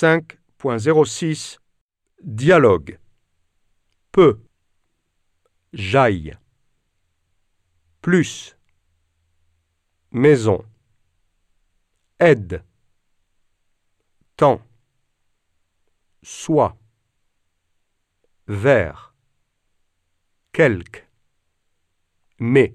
5.06 Dialogue. Peu. J'aille. Plus. Maison. Aide. Temps. Soit Vers Quelque. Mais